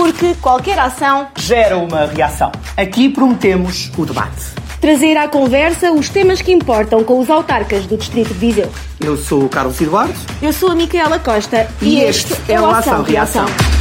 Porque qualquer ação gera uma reação. Aqui prometemos o debate. Trazer à conversa os temas que importam com os autarcas do Distrito de Viseu. Eu sou o Carlos Eduardo. Eu sou a Micaela Costa. E, e este, este é o Ação Reação. Reação.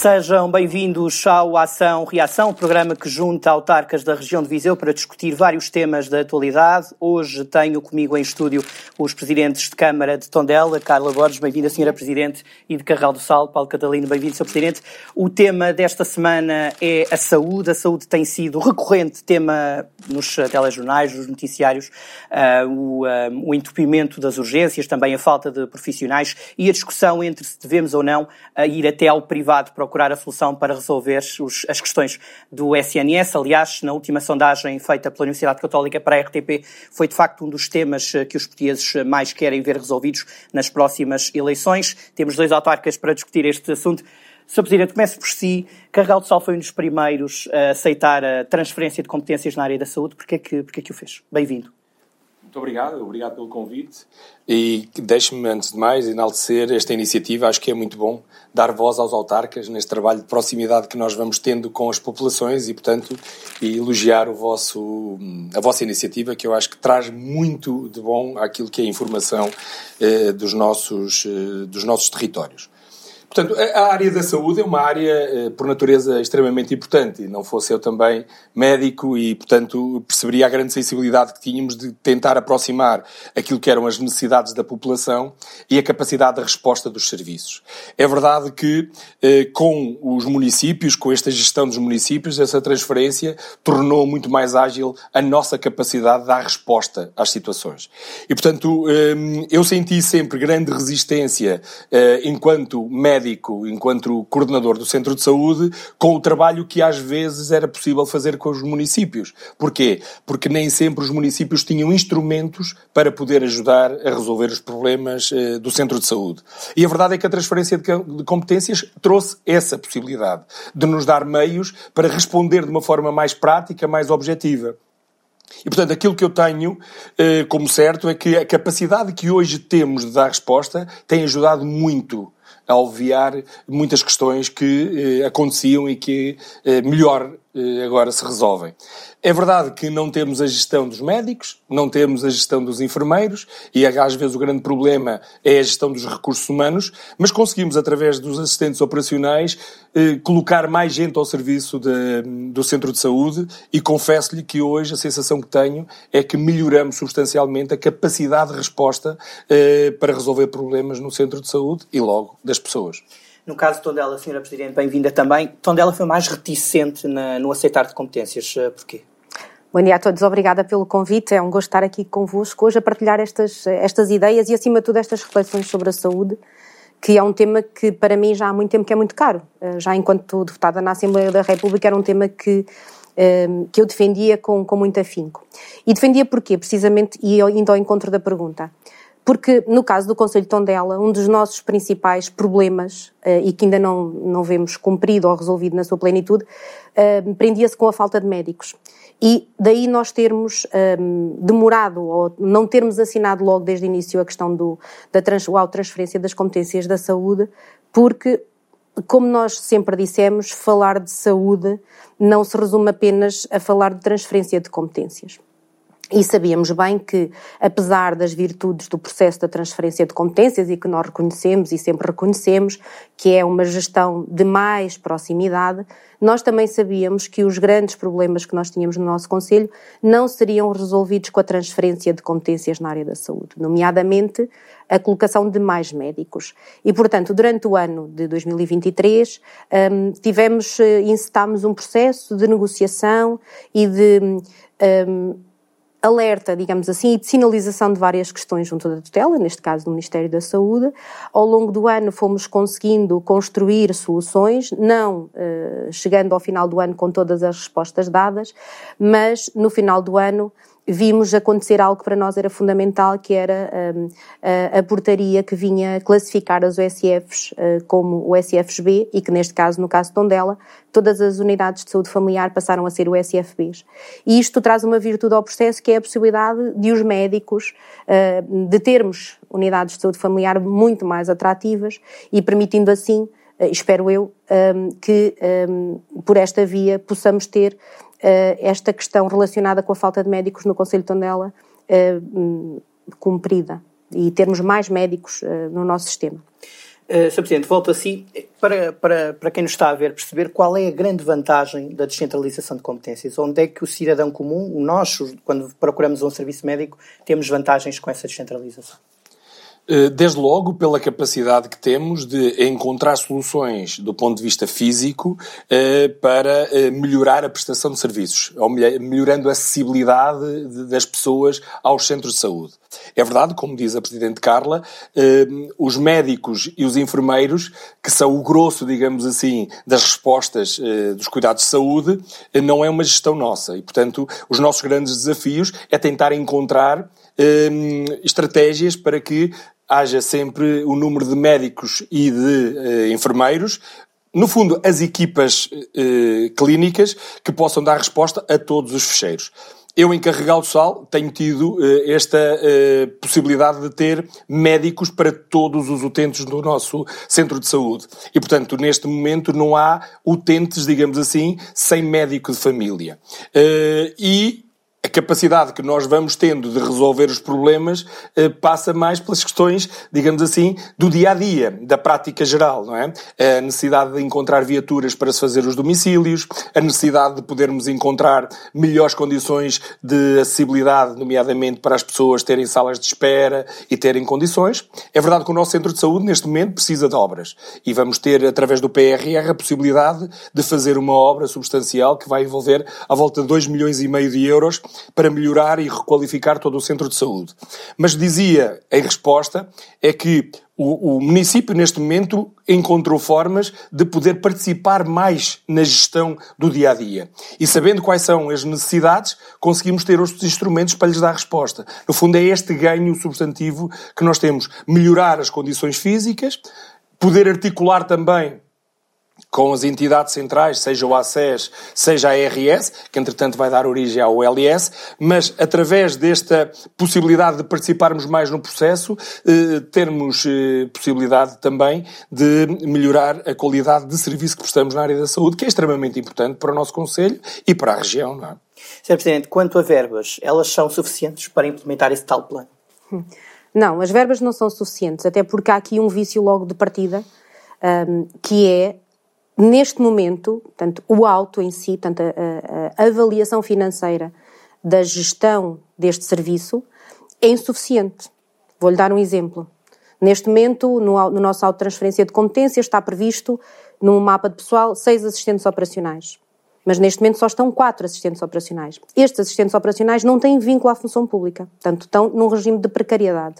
Sejam bem-vindos ao Ação Reação, programa que junta autarcas da região de Viseu para discutir vários temas da atualidade. Hoje tenho comigo em estúdio os presidentes de Câmara de Tondela, Carla Borges, bem-vinda, Senhora Presidente, e de Carral do Sal, Paulo Catalino, bem-vindo, Sr. Presidente. O tema desta semana é a saúde. A saúde tem sido recorrente tema nos telejornais, nos noticiários, uh, o, uh, o entupimento das urgências, também a falta de profissionais e a discussão entre se devemos ou não uh, ir até ao privado para procurar a solução para resolver os, as questões do SNS. Aliás, na última sondagem feita pela Universidade Católica para a RTP, foi de facto um dos temas eh, que os portugueses eh, mais querem ver resolvidos nas próximas eleições. Temos dois autarcas para discutir este assunto. Sr. Presidente, comece por si. Carregal de Sal foi um dos primeiros a aceitar a transferência de competências na área da saúde. Porquê é que, porquê é que o fez? Bem-vindo. Muito obrigado, obrigado pelo convite. E deixe-me, antes de mais, enaltecer esta iniciativa. Acho que é muito bom dar voz aos autarcas neste trabalho de proximidade que nós vamos tendo com as populações e, portanto, e elogiar o vosso, a vossa iniciativa, que eu acho que traz muito de bom àquilo que é a informação eh, dos, nossos, eh, dos nossos territórios. Portanto, a área da saúde é uma área, eh, por natureza, extremamente importante. Não fosse eu também médico e, portanto, perceberia a grande sensibilidade que tínhamos de tentar aproximar aquilo que eram as necessidades da população e a capacidade de resposta dos serviços. É verdade que, eh, com os municípios, com esta gestão dos municípios, essa transferência tornou muito mais ágil a nossa capacidade de dar resposta às situações. E, portanto, eh, eu senti sempre grande resistência enquanto médico médico, enquanto coordenador do centro de saúde, com o trabalho que às vezes era possível fazer com os municípios. Porquê? Porque nem sempre os municípios tinham instrumentos para poder ajudar a resolver os problemas eh, do centro de saúde. E a verdade é que a transferência de competências trouxe essa possibilidade de nos dar meios para responder de uma forma mais prática, mais objetiva. E, portanto, aquilo que eu tenho eh, como certo é que a capacidade que hoje temos de dar resposta tem ajudado muito a aliviar muitas questões que eh, aconteciam e que eh, melhor agora se resolvem. É verdade que não temos a gestão dos médicos, não temos a gestão dos enfermeiros, e às vezes o grande problema é a gestão dos recursos humanos, mas conseguimos, através dos assistentes operacionais, eh, colocar mais gente ao serviço de, do centro de saúde, e confesso-lhe que hoje a sensação que tenho é que melhoramos substancialmente a capacidade de resposta eh, para resolver problemas no centro de saúde e logo das pessoas. No caso de Tondela, Sra. Presidente, bem-vinda também. Tondela foi mais reticente na, no aceitar de competências. Eh, porquê? Bom dia a todos, obrigada pelo convite. É um gosto estar aqui convosco hoje a partilhar estas, estas ideias e, acima de tudo, estas reflexões sobre a saúde, que é um tema que, para mim, já há muito tempo que é muito caro. Eh, já enquanto deputada na Assembleia da República, era um tema que, eh, que eu defendia com, com muito afinco. E defendia porquê? Precisamente, e indo ao encontro da pergunta. Porque, no caso do Conselho de Tondela, um dos nossos principais problemas, uh, e que ainda não, não vemos cumprido ou resolvido na sua plenitude, uh, prendia-se com a falta de médicos. E daí nós termos eh, demorado ou não termos assinado logo desde o início a questão do, da trans, transferência das competências da saúde, porque, como nós sempre dissemos, falar de saúde não se resume apenas a falar de transferência de competências. E sabíamos bem que, apesar das virtudes do processo da transferência de competências e que nós reconhecemos e sempre reconhecemos que é uma gestão de mais proximidade, nós também sabíamos que os grandes problemas que nós tínhamos no nosso Conselho não seriam resolvidos com a transferência de competências na área da saúde, nomeadamente a colocação de mais médicos. E, portanto, durante o ano de 2023, um, tivemos, eh, incitámos um processo de negociação e de um, alerta, digamos assim, e de sinalização de várias questões junto da tutela, neste caso do Ministério da Saúde. Ao longo do ano fomos conseguindo construir soluções, não eh, chegando ao final do ano com todas as respostas dadas, mas no final do ano vimos acontecer algo que para nós era fundamental, que era um, a, a, portaria que vinha classificar as OSFs uh, como OSFs-B e que neste caso, no caso de Tondela, todas as unidades de saúde familiar passaram a ser OSF-Bs. E isto traz uma virtude ao processo que é a possibilidade de os médicos, uh, de termos unidades de saúde familiar muito mais atrativas e permitindo assim, uh, espero eu, um, que um, por esta via possamos ter esta questão relacionada com a falta de médicos no Conselho de Tondela eh, hum, cumprida e termos mais médicos eh, no nosso sistema. Sr. Presidente, volto a si. Para, para, para quem nos está a ver, perceber qual é a grande vantagem da descentralização de competências. Onde é que o cidadão comum, nós, quando procuramos um serviço médico, temos vantagens com essa descentralização? Eh, desde logo pela capacidade que temos de encontrar soluções do ponto de vista físico eh, para eh, melhorar a prestação de serviços, melhorando a acessibilidade das pessoas aos centros de saúde. É verdade, como diz a Presidente Carla, os médicos e os enfermeiros, que são o grosso, digamos assim, das respostas dos cuidados de saúde, não é uma gestão nossa. E, portanto, os nossos grandes desafios é tentar encontrar estratégias para que haja sempre o número de médicos e de uh, enfermeiros, no fundo, as equipas uh, clínicas que possam dar resposta a todos os fecheiros. Eu, em Carregal do Sal, tenho tido uh, esta possibilidade de ter médicos para todos os utentes do nosso centro de saúde. E, portanto, neste momento não há utentes, digamos assim, sem médico de família. E a capacidade que nós vamos tendo de resolver os problemas eh, passa mais pelas questões, digamos assim, do dia a dia, da prática geral, não é? A necessidade de encontrar viaturas para se fazer os domicílios, a necessidade de podermos encontrar melhores condições de acessibilidade, nomeadamente para as pessoas terem salas de espera e terem condições. É verdade que o nosso centro de saúde, neste momento, precisa de obras e vamos ter, através do PRR, a possibilidade de fazer uma obra substancial que vai envolver à volta de 2 milhões e meio de euros para melhorar e requalificar todo o centro de saúde. Mas dizia, em resposta, é que o, o, município, neste momento, encontrou formas de poder participar mais na gestão do dia a dia. E sabendo quais são as necessidades, conseguimos ter os instrumentos para lhes dar resposta. No fundo, é este ganho substantivo que nós temos: melhorar as condições físicas, poder articular também com as entidades centrais, seja o ACES, seja a RS, que entretanto vai dar origem ao LS, mas através desta possibilidade de participarmos mais no processo, eh, termos eh, possibilidade também de melhorar a qualidade de serviço que prestamos na área da saúde, que é extremamente importante para o nosso Conselho e para a região. Não é? Sr. Presidente, quanto a verbas, elas são suficientes para implementar esse tal plano? Não, as verbas não são suficientes, até porque há aqui um vício logo de partida, um, que é neste momento, portanto, o auto em si, portanto, a, a, avaliação financeira da gestão deste serviço é insuficiente. Vou-lhe dar um exemplo. Neste momento, no, no nosso auto de transferência de competências, está previsto, no mapa de pessoal, seis assistentes operacionais. Mas neste momento só estão quatro assistentes operacionais. Estes assistentes operacionais não têm vínculo à função pública, portanto, estão num regime de precariedade.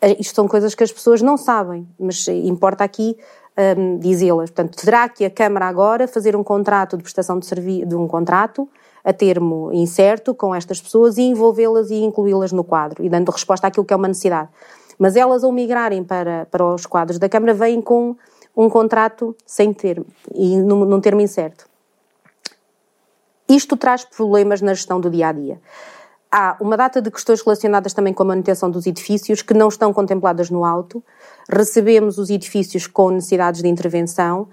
Eh, isto são coisas que as pessoas não sabem, mas importa aqui um, dizê-las. Portanto, terá que a Câmara agora fazer um contrato de prestação de serviço, de um contrato a termo incerto com estas pessoas e envolvê-las e incluí-las no quadro e dando resposta àquilo que é uma necessidade. Mas elas, ao migrarem para, para os quadros da Câmara, vêm com um contrato sem termo e num, num termo incerto. Isto traz problemas na gestão do dia a dia. Há uma data de questões relacionadas também com a manutenção dos edifícios que não estão contempladas no alto. Recebemos os edifícios com necessidades de intervenção,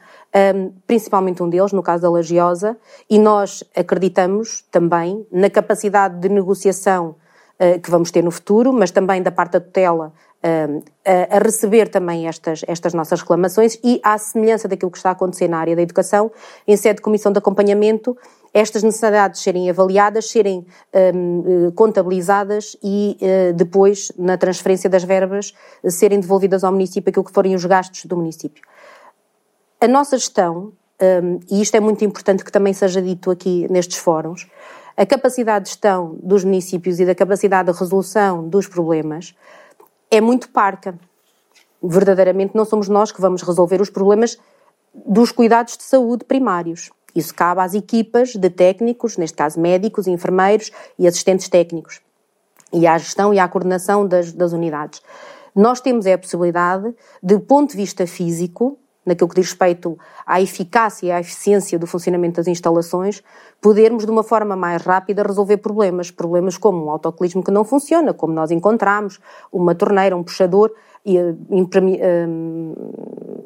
hum, principalmente um deles, no caso da Lagiosa, e nós acreditamos também na capacidade de negociação eh, que vamos ter no futuro, mas também da parte da tutela hum, a receber também estas, estas nossas reclamações e, à semelhança daquilo que está a acontecer na área da educação, em sede de comissão de acompanhamento, estas necessidades serem avaliadas, serem um, eh, contabilizadas e uh, depois, na transferência das verbas, serem devolvidas ao município aquilo que forem os gastos do município. A nossa gestão, um, e isto é muito importante que também seja dito aqui nestes fóruns, a capacidade de gestão dos municípios e da capacidade de resolução dos problemas é muito parca. Verdadeiramente não somos nós que vamos resolver os problemas dos cuidados de saúde primários. Isso cabe às equipas de técnicos, neste caso médicos, enfermeiros e assistentes técnicos, e à gestão e à coordenação das, das unidades. Nós temos é a possibilidade, de ponto de vista físico, naquilo que diz respeito à eficácia e à eficiência do funcionamento das instalações, podermos de uma forma mais rápida resolver problemas. Problemas como um autocolismo que não funciona, como nós encontramos, uma torneira, um puxador, eh, eh,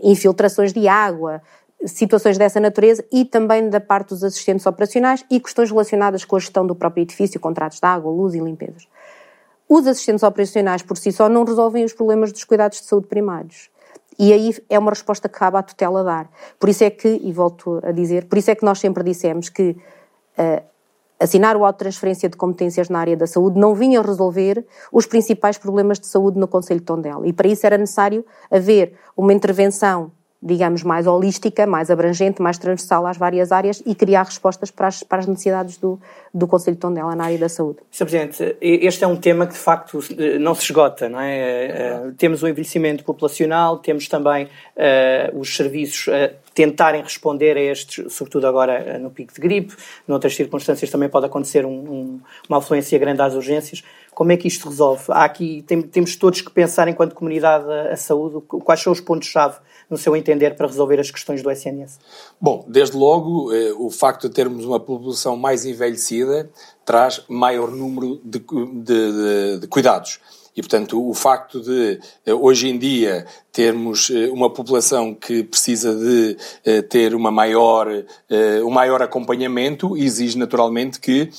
infiltrações de água, situações dessa natureza e também da parte dos assistentes operacionais e questões relacionadas com a gestão do próprio edifício, contratos de água, luz e limpezas. Os assistentes operacionais por si só não resolvem os problemas dos cuidados de saúde primários. E aí é uma resposta que cabe à tutela dar. Por isso é que, e volto a dizer, por isso é que nós sempre dissemos que uh, assinar o auto de transferência de competências na área da saúde não vinha resolver os principais problemas de saúde no Conselho de Tondela. E para isso era necessário haver uma intervenção digamos, mais holística, mais abrangente, mais transversal às várias áreas e criar respostas para as, para as necessidades do, do Conselho de Tondela na área da saúde. Sr. Presidente, este é um tema que de facto não se esgota, não é? é temos o envelhecimento populacional, temos também uh, os serviços uh, tentarem responder a estes, sobretudo agora no pico de gripe, noutras circunstâncias também pode acontecer um, um, uma afluência grande às urgências. Como é que isto resolve? Há aqui, tem, temos todos que pensar enquanto comunidade a, a saúde, quais são os pontos-chave no seu entender, para resolver as questões do SNS? Bom, desde logo, eh, o facto de termos uma população mais envelhecida traz maior número de, de, de, cuidados. E, portanto, o facto de, eh, hoje em dia, termos eh, uma população que precisa de eh, ter uma maior, um maior acompanhamento exige naturalmente que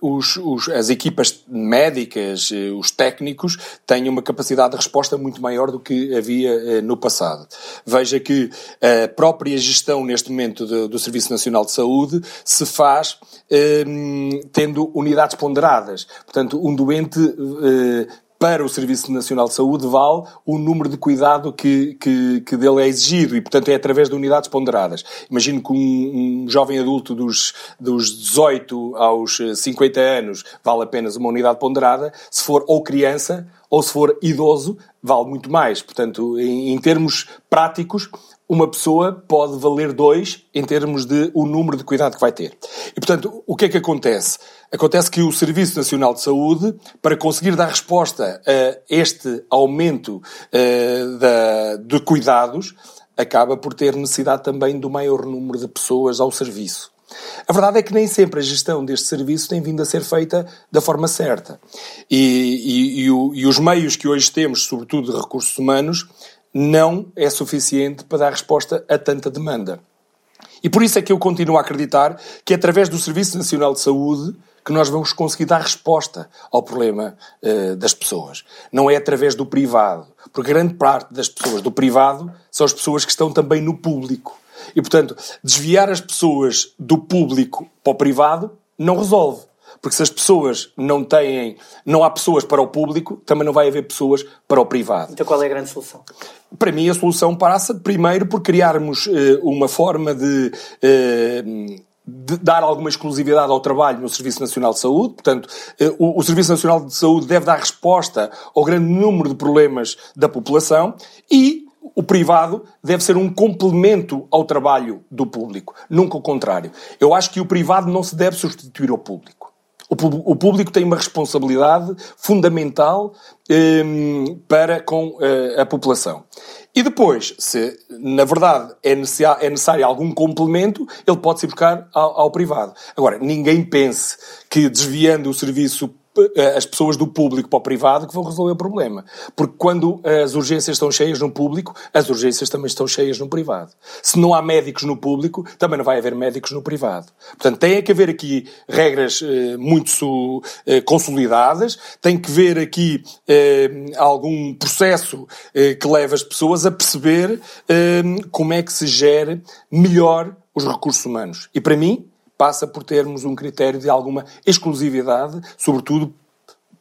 os, os, as equipas médicas, os técnicos, tenham uma capacidade de resposta muito maior do que havia no passado. Veja que a própria gestão neste momento do, do Serviço Nacional de Saúde se faz tendo unidades ponderadas. Portanto, um doente para o Serviço Nacional de Saúde vale o número de cuidado que, que, que dele é exigido e, portanto, é através de unidades ponderadas. Imagino que um, um, jovem adulto dos, dos 18 aos 50 anos vale apenas uma unidade ponderada, se for ou criança ou se for idoso, vale muito mais. Portanto, em, em termos práticos, uma pessoa pode valer dois em termos de o número de cuidado que vai ter. E, portanto, o que é que acontece? Acontece que o Serviço Nacional de Saúde, para conseguir dar resposta a este aumento uh, da, de cuidados, acaba por ter necessidade também do maior número de pessoas ao serviço. A verdade é que nem sempre a gestão deste serviço tem vindo a ser feita da forma certa. E, e, e, o, e os meios que hoje temos, sobretudo de recursos humanos, não é suficiente para dar resposta a tanta demanda. E por isso é que eu continuo a acreditar que é através do Serviço Nacional de Saúde que nós vamos conseguir dar resposta ao problema uh, das pessoas. Não é através do privado, porque grande parte das pessoas do privado são as pessoas que estão também no público. E, portanto, desviar as pessoas do público para o privado não resolve. Porque se as pessoas não têm, não há pessoas para o público, também não vai haver pessoas para o privado. Então qual é a grande solução? Para mim a solução passa primeiro por criarmos uh, uma forma de uh, de dar alguma exclusividade ao trabalho no Serviço Nacional de Saúde. Portanto, eh, o, o, Serviço Nacional de Saúde deve dar resposta ao grande número de problemas da população e o privado deve ser um complemento ao trabalho do público, nunca o contrário. Eu acho que o privado não se deve substituir ao público. O público tem uma responsabilidade fundamental um, para com uh, a população. E depois, se na verdade é necessário, é necessário algum complemento, ele pode se buscar ao, ao privado. Agora, ninguém pense que desviando o serviço as pessoas do público para o privado que vão resolver o problema. Porque quando as urgências estão cheias no público, as urgências também estão cheias no privado. Se não há médicos no público, também não vai haver médicos no privado. Portanto, tem que haver aqui regras eh, muito eh, consolidadas, tem que haver aqui algum processo que leve as pessoas a perceber como é que se gere melhor os recursos humanos. E para mim, passa por termos um critério de alguma exclusividade, sobretudo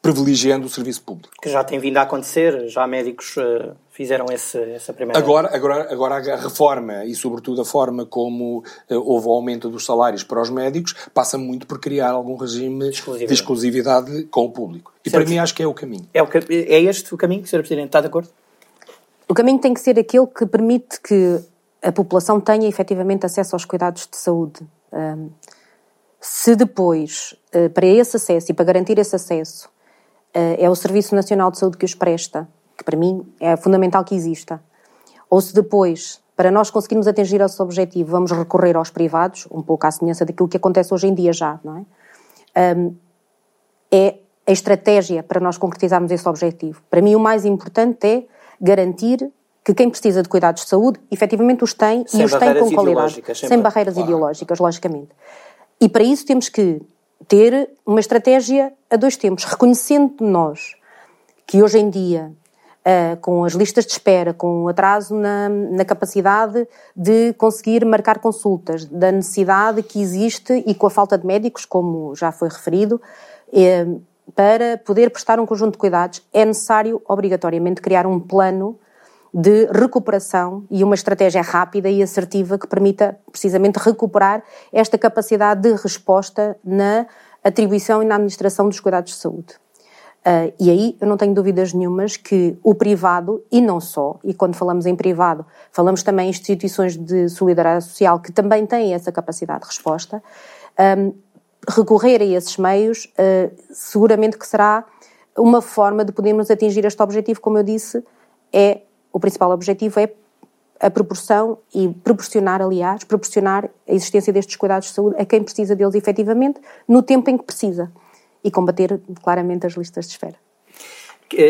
privilegiando o serviço público. Que já tem vindo a acontecer, já médicos uh, fizeram esse, essa primeira... Agora, agora, agora a reforma e sobretudo a forma como uh, houve o aumento dos salários para os médicos passa muito por criar algum regime exclusividade. de exclusividade com o público. E certo. para mim acho que é o caminho. É, o, é este o caminho, Sr. Presidente? Está de acordo? O caminho tem que ser aquele que permite que a população tenha efetivamente acesso aos cuidados de saúde. Se depois, uh, para esse acesso e para garantir esse acesso, uh, é o Serviço Nacional de Saúde que os presta, que para mim é fundamental que exista, ou se depois, para nós conseguirmos atingir esse objetivo, vamos recorrer aos privados, um pouco à semelhança daquilo que acontece hoje em dia já, não é? É a estratégia para nós concretizarmos esse objetivo. Para mim, o mais importante é garantir que quem precisa de cuidados de saúde, efetivamente os tem sem e os tem com qualidade. Sem, sem barreiras claro. ideológicas, logicamente. E para isso temos que ter uma estratégia a dois tempos, reconhecendo nós que hoje em dia, uh, com as listas de espera, com o atraso na, na, capacidade de conseguir marcar consultas, da necessidade que existe e com a falta de médicos, como já foi referido, uh, para poder prestar um conjunto de cuidados, é necessário obrigatoriamente criar um plano de recuperação e uma estratégia rápida e assertiva que permita precisamente recuperar esta capacidade de resposta na atribuição e na administração dos cuidados de saúde. Uh, e aí eu não tenho dúvidas nenhumas que o privado, e não só, e quando falamos em privado, falamos também em instituições de solidariedade social que também têm essa capacidade de resposta, um, recorrer a esses meios uh, seguramente que será uma forma de podermos atingir este objetivo, como eu disse, é o principal objetivo é a proporção e proporcionar, aliás, proporcionar a existência destes cuidados de saúde a quem precisa deles efetivamente, no tempo em que precisa, e combater claramente as listas de espera.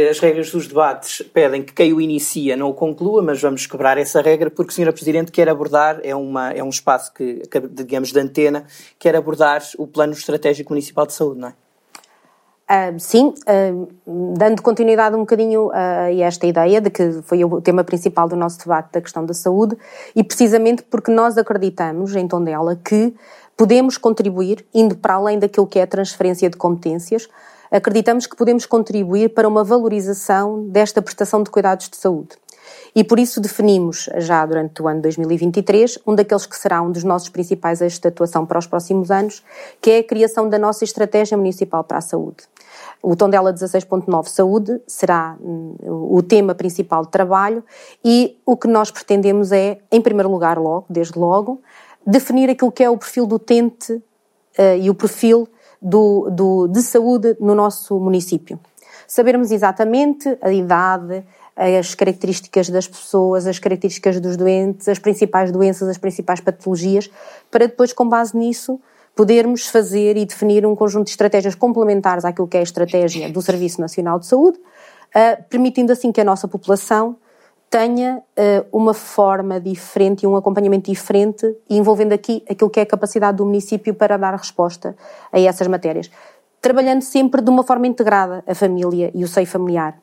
As regras dos debates pedem que quem o inicia não o conclua, mas vamos quebrar essa regra porque Sra. Presidente quer abordar, é, uma, é um espaço que, digamos, de antena, quer abordar o Plano Estratégico Municipal de Saúde, não é? Uh, sim, uh, dando continuidade um bocadinho uh, a esta ideia de que foi o tema principal do nosso debate da questão da saúde e precisamente porque nós acreditamos em Tondela que podemos contribuir, indo para além daquilo que é a transferência de competências, acreditamos que podemos contribuir para uma valorização desta prestação de cuidados de saúde. E por isso definimos, já durante o ano 2023, um daqueles que será um dos nossos principais eixos de atuação para os próximos anos, que é a criação da nossa Estratégia Municipal para a Saúde. O Tondela 16.9 Saúde será hum, o tema principal de trabalho e o que nós pretendemos é, em primeiro lugar, logo, desde logo, definir aquilo que é o perfil do utente uh, e o perfil do, do, de saúde no nosso município. Sabermos exatamente a idade, as características das pessoas, as características dos doentes, as principais doenças, as principais patologias, para depois, com base nisso, podermos fazer e definir um conjunto de estratégias complementares àquilo que é a estratégia do Serviço Nacional de Saúde, uh, permitindo assim que a nossa população tenha uh, uma forma diferente e um acompanhamento diferente envolvendo aqui aquilo que é a capacidade do município para dar resposta a essas matérias. Trabalhando sempre de uma forma integrada a família e o seio familiar.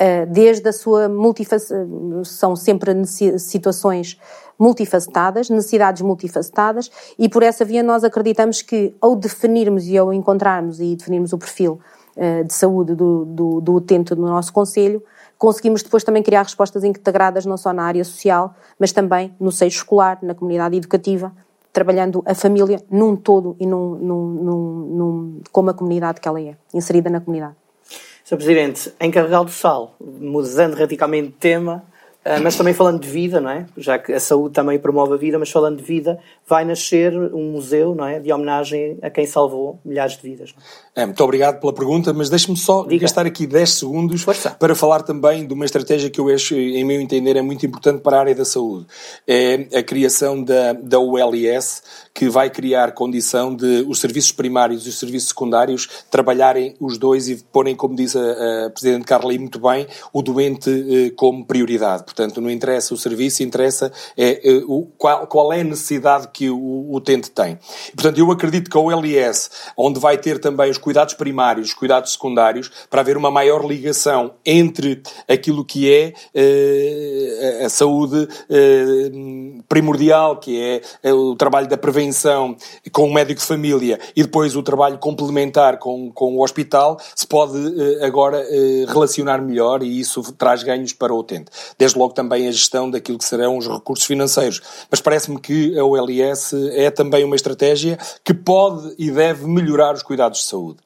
Uh, desde a sua multifacetada, são sempre situações multifacetadas, necessidades multifacetadas, e por essa via nós acreditamos que ao definirmos e ao encontrarmos e definirmos o perfil uh, de saúde do, do, do utente do nosso Conselho, conseguimos depois também criar respostas integradas não só na área social, mas também no seio escolar, na comunidade educativa, trabalhando a família num todo e num, num, num, como a comunidade que ela é, inserida na comunidade. Sr. Presidente, em Carregal do Sal, mudando radicalmente de tema, mas também falando de vida, não é? Já que a saúde também promove a vida, mas falando de vida, vai nascer um museu, não é? De homenagem a quem salvou milhares de vidas. É, muito obrigado pela pergunta, mas deixe-me só Diga. gastar aqui 10 segundos para falar também de uma estratégia que eu acho, em meu entender, é muito importante para a área da saúde. É a criação da, da ULS, que vai criar condição de os serviços primários e os serviços secundários trabalharem os dois e porem, como disse a, a Presidente Carla muito bem, o doente eh, como prioridade. Portanto, não interessa o serviço, interessa é, é, o, qual, qual é a necessidade que o, utente tem. Portanto, eu acredito que a OLS, onde vai ter também os cuidados primários, os cuidados secundários, para haver uma maior ligação entre aquilo que é eh, a saúde eh, primordial, que é, é o trabalho da prevenção com o médico de família e depois o trabalho complementar com, com o hospital, se pode eh, agora relacionar melhor e isso traz ganhos para o utente. Desde logo também a gestão daquilo que serão os recursos financeiros. Mas parece-me que a OLS é também uma estratégia que pode e deve melhorar os cuidados de saúde.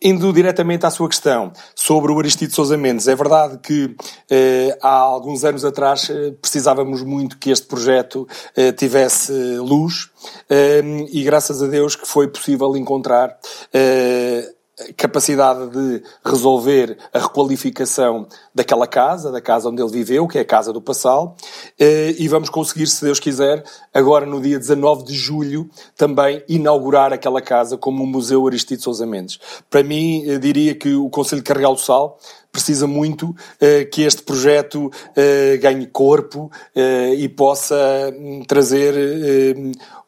Indo diretamente à sua questão sobre o Aristides Sousa Mendes, é verdade que eh, há alguns anos atrás eh, precisávamos muito que este projeto eh, tivesse luz eh, e graças a Deus que foi possível encontrar eh, capacidade de resolver a requalificação daquela casa, da casa onde ele viveu, que é a Casa do Passal, eh, e vamos conseguir, se Deus quiser, agora no dia 19 de julho, também inaugurar aquela casa como um Museu Aristides Sousa Mendes. Para mim, diria que o Conselho de Carregal do Sal precisa muito uh, que este projeto uh, ganhe corpo uh, e possa um, trazer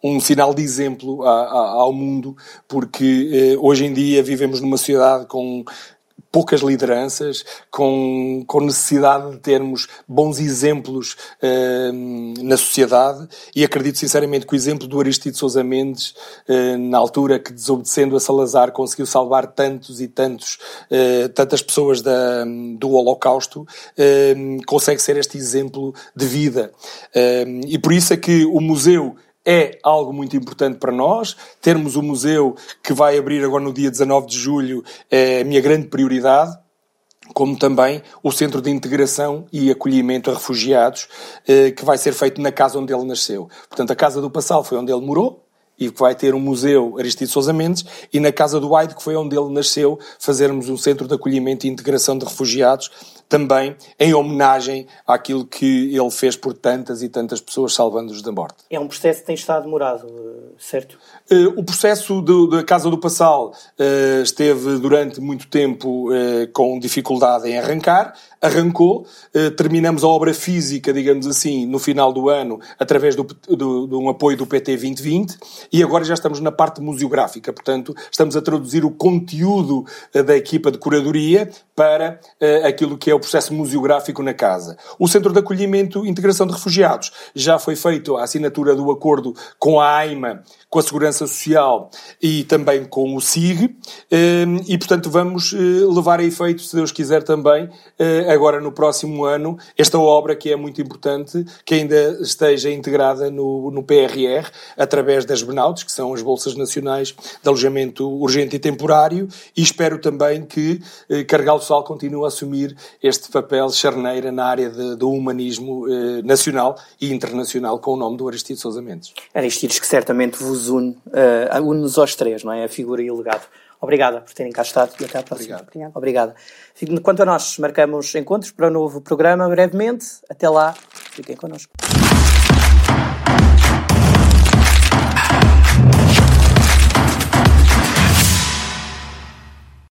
um sinal de exemplo a, a, ao mundo, porque hoje em dia vivemos numa sociedade com poucas lideranças, com, com necessidade de termos bons exemplos uh, na sociedade e acredito sinceramente que o exemplo do Aristides Sousa Mendes, uh, na altura que desobedecendo a Salazar conseguiu salvar tantos e tantos, uh, tantas pessoas da, do Holocausto, consegue ser este exemplo de vida. e por isso é que o museu é algo muito importante para nós. Termos o museu que vai abrir agora no dia 19 de julho é a minha grande prioridade como também o Centro de Integração e Acolhimento a Refugiados, eh, que vai ser feito na casa onde ele nasceu. Portanto, a Casa do Passal foi onde ele morou, e que vai ter um museu Aristides Sousa Mendes, e na Casa do Aide, que foi onde ele nasceu, fazermos um centro de acolhimento e integração de refugiados, também em homenagem àquilo que ele fez por tantas e tantas pessoas, salvando-os da morte. É um processo que tem estado demorado, certo? Eh, o processo da Casa do Passal eh, esteve durante muito tempo eh, com dificuldade em arrancar, arrancou, terminamos a obra física, digamos assim, no final do ano, através do, do, de um apoio do PT 2020, e agora já estamos na parte museográfica, portanto, estamos a traduzir o conteúdo da equipa de curadoria para aquilo que é o processo museográfico na casa. O Centro de Acolhimento e Integração de Refugiados já foi feito a assinatura do acordo com a AIMA, com a Segurança Social e também com o SIG, ehm, e portanto vamos eh, levar a efeito, se Deus quiser também, eh, agora no próximo ano, esta obra que é muito importante, que ainda esteja integrada no, no PRR, através das Benauts, que são as Bolsas Nacionais de Alojamento Urgente e Temporário, e espero também que eh, Cargal Sal continue a assumir este papel charneira na área de, do humanismo nacional e internacional com o nome do Aristides Sousa Mendes. Aristides que certamente vos nos une, uh, une-nos aos três, não é? A figura e o legado. Obrigada por terem cá estado e até à próxima. Obrigado. Obrigada. Quanto a nós, marcamos encontros para o um novo programa brevemente. Até lá, fiquem connosco.